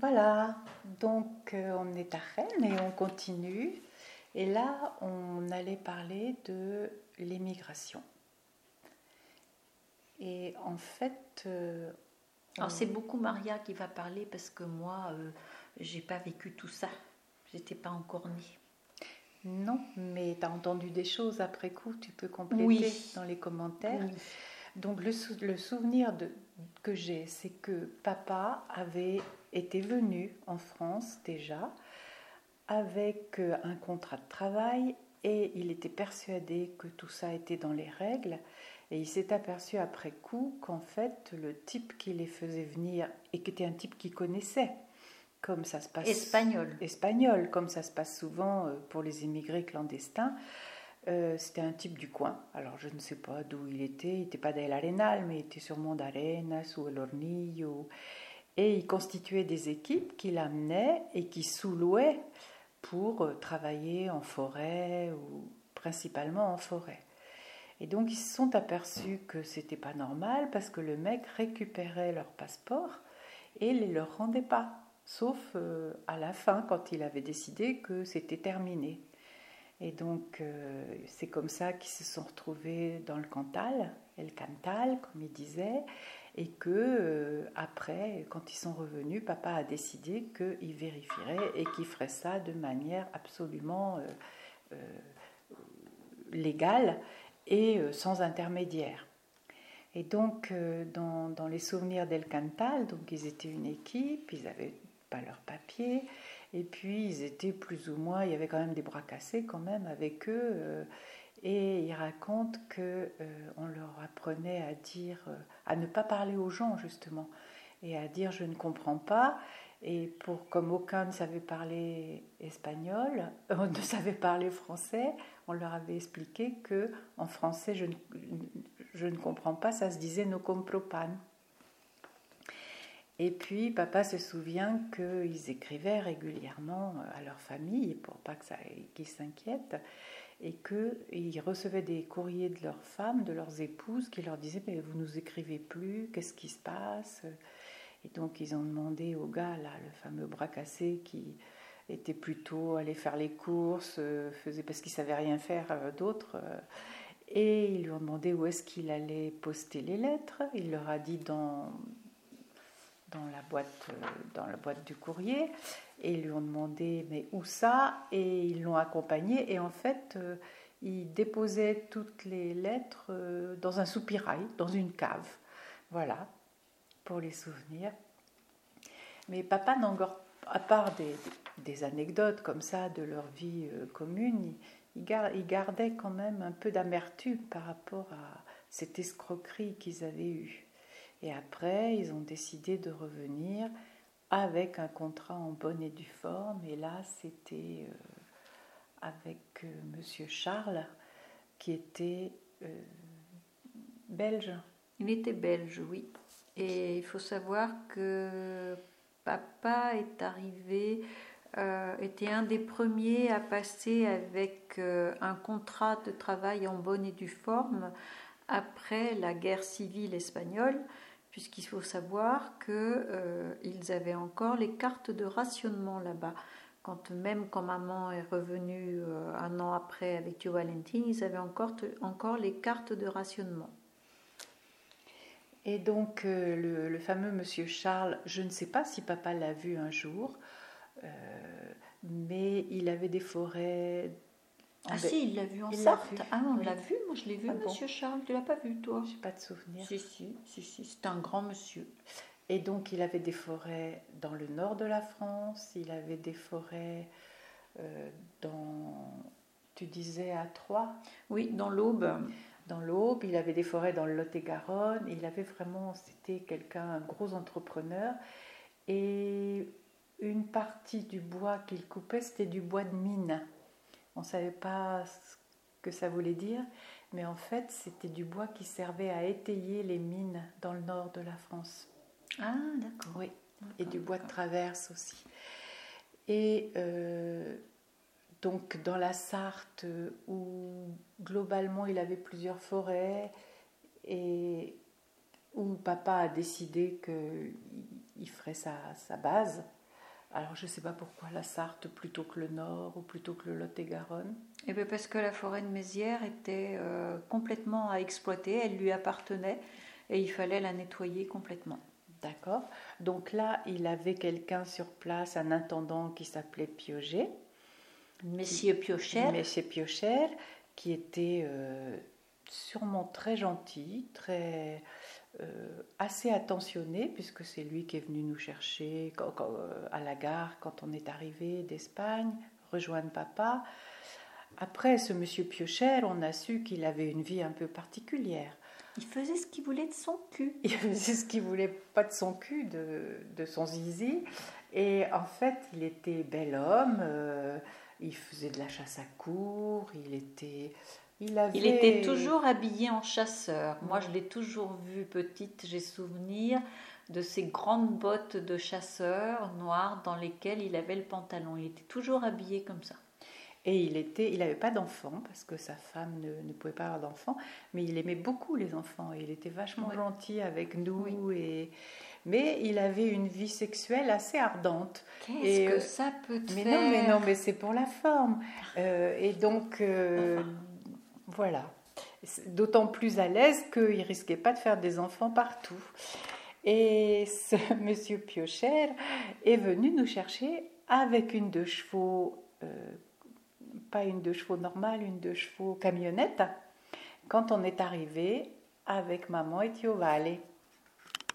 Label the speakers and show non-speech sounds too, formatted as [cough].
Speaker 1: Voilà, donc euh, on est à Rennes et on continue. Et là, on allait parler de l'émigration. Et en fait.
Speaker 2: Euh, Alors c'est beaucoup Maria qui va parler parce que moi, euh, j'ai pas vécu tout ça. J'étais pas encore née.
Speaker 1: Non, mais tu as entendu des choses après coup, tu peux compléter dans les commentaires. Donc le, le souvenir de, que j'ai, c'est que papa avait été venu en France déjà avec euh, un contrat de travail et il était persuadé que tout ça était dans les règles. Et il s'est aperçu après coup qu'en fait le type qui les faisait venir et qui était un type qu'il connaissait comme ça se passe
Speaker 2: espagnol.
Speaker 1: Espagnol comme ça se passe souvent euh, pour les immigrés clandestins euh, c'était un type du coin. Alors je ne sais pas d'où il était. Il n'était pas d'El mais il était sûrement d'Arenas ou El Hornillo. Et il constituait des équipes qui l'amenaient et qui sous-louaient pour euh, travailler en forêt ou principalement en forêt. Et donc ils se sont aperçus que c'était pas normal parce que le mec récupérait leur passeport et les leur rendait pas, sauf euh, à la fin quand il avait décidé que c'était terminé. Et donc, euh, c'est comme ça qu'ils se sont retrouvés dans le Cantal, El Cantal, comme il disait, et que euh, après, quand ils sont revenus, papa a décidé qu'il vérifierait et qu'il ferait ça de manière absolument euh, légale et sans intermédiaire. Et donc, dans, dans, les souvenirs d'El Cantal, donc ils étaient une équipe, ils n'avaient pas leurs papiers, et puis ils étaient plus ou moins, il y avait quand même des bras cassés quand même avec eux. Euh, et ils racontent que euh, leur apprenait à dire, euh, à ne pas parler aux gens justement, et à dire je ne comprends pas. Et pour comme aucun ne savait parler espagnol, [laughs] on ne savait parler français, on leur avait expliqué que en français je ne, je ne comprends pas, ça se disait no compro pan. Et puis, papa se souvient qu'ils écrivaient régulièrement à leur famille pour pas que ça, qu'ils s'inquiètent, et qu'ils recevaient des courriers de leurs femmes, de leurs épouses, qui leur disaient mais vous nous écrivez plus, qu'est-ce qui se passe? Et donc, ils ont demandé au gars là, le fameux bras cassé, qui était plutôt allé faire les courses, faisait parce qu'il savait rien faire euh, d'autre. Euh, et ils lui ont demandé où est-ce qu'il allait poster les lettres. Il leur a dit dans, dans la boîte, euh, dans la boîte du courrier et ils lui ont demandé mais où ça? Et ils l'ont accompagné et en fait euh, il déposait toutes les lettres euh, dans un soupirail, dans une cave. Voilà, pour les souvenirs. Mais papa n'a encore, à part des, des, anecdotes comme ça de leur vie commune, il, il, gardait quand même un peu d'amertume par rapport à cette escroquerie qu'ils avaient eue. Et après, ils ont décidé de revenir avec un contrat en bonne et due forme. Et là, c'était euh, avec euh, Monsieur Charles, qui était euh, belge.
Speaker 2: Il était belge, oui. Et il faut savoir que papa est arrivé, était un des premiers à passer avec un contrat de travail en bonne et due forme après la guerre civile espagnole puisqu'il faut savoir qu'ils euh, avaient encore les cartes de rationnement là-bas. Quand, même quand maman est revenue euh, un an après avec Joe Valentin, ils avaient encore, encore les cartes de rationnement.
Speaker 1: Et donc euh, le, fameux monsieur Charles, je ne sais pas si papa l'a vu un jour, mais il avait des forêts
Speaker 2: ah si, il l'a vu en Sarthe. Ah, on l'a vu, moi je l'ai vu, ah monsieur Charles. Tu l'as pas vu, toi?
Speaker 1: J'ai pas de souvenir.
Speaker 2: Si, si, si, si. c'est un grand monsieur.
Speaker 1: Et donc, il avait des forêts dans le nord de la France, il avait des forêts euh, dans, tu disais, à Troyes?
Speaker 2: Oui, dans l'Aube.
Speaker 1: Dans l'Aube, il avait des forêts dans le Lot-et-Garonne. Il avait vraiment, c'était quelqu'un, un gros entrepreneur. Et une partie du bois qu'il coupait, c'était du bois de mine. On ne savait pas ce que ça voulait dire, mais en fait, c'était du bois qui servait à étayer les mines dans le nord de la France.
Speaker 2: Ah, d'accord.
Speaker 1: Oui, et du bois de traverse aussi. Et euh, donc, dans la Sarthe, où globalement il avait plusieurs forêts, et où papa a décidé qu'il ferait sa, sa base, Alors je ne sais pas pourquoi la Sarthe plutôt que le Nord ou plutôt que le Lot-et-Garonne.
Speaker 2: Eh bien parce que la forêt de Mézières était euh, complètement à exploiter, elle lui appartenait et il fallait la nettoyer complètement.
Speaker 1: D'accord. Donc là, il avait quelqu'un sur place, un intendant qui s'appelait Pioget.
Speaker 2: Monsieur Piocher.
Speaker 1: Monsieur Piocher, qui était euh, sûrement très gentil, très assez attentionné, puisque c'est lui qui est venu nous chercher euh, à la gare quand on est arrivé d'Espagne, rejoindre papa. Après, ce monsieur Piocher, on a su qu'il avait une vie un peu particulière.
Speaker 2: Il faisait ce qu'il voulait de son cul.
Speaker 1: Il faisait ce qu'il voulait, pas de son cul, de, de, son zizi. Et en fait, il était bel homme, euh, il faisait de la chasse à cour, il était...
Speaker 2: Il, avait... il était toujours habillé en chasseur. Moi, je l'ai toujours vu petite, j'ai souvenir de ces grandes bottes de chasseur noires dans lesquelles il avait le pantalon. Il était toujours habillé comme ça.
Speaker 1: Et il était, il n'avait pas d'enfants parce que sa femme ne, pouvait pas avoir d'enfants, mais il aimait beaucoup les enfants. Il était vachement gentil avec nous et mais il avait une vie sexuelle assez ardente.
Speaker 2: Qu'est-ce que euh, ça peut
Speaker 1: mais
Speaker 2: faire
Speaker 1: Non, mais non, mais c'est pour la forme. Euh, et donc euh, voilà, d'autant plus à l'aise qu'il risquait pas de faire des enfants partout. Et ce [laughs] monsieur Piocher est venu nous chercher avec une de chevaux pas une de chevaux normale, une de chevaux camionnette, quand on est arrivé avec maman et Tio Valle.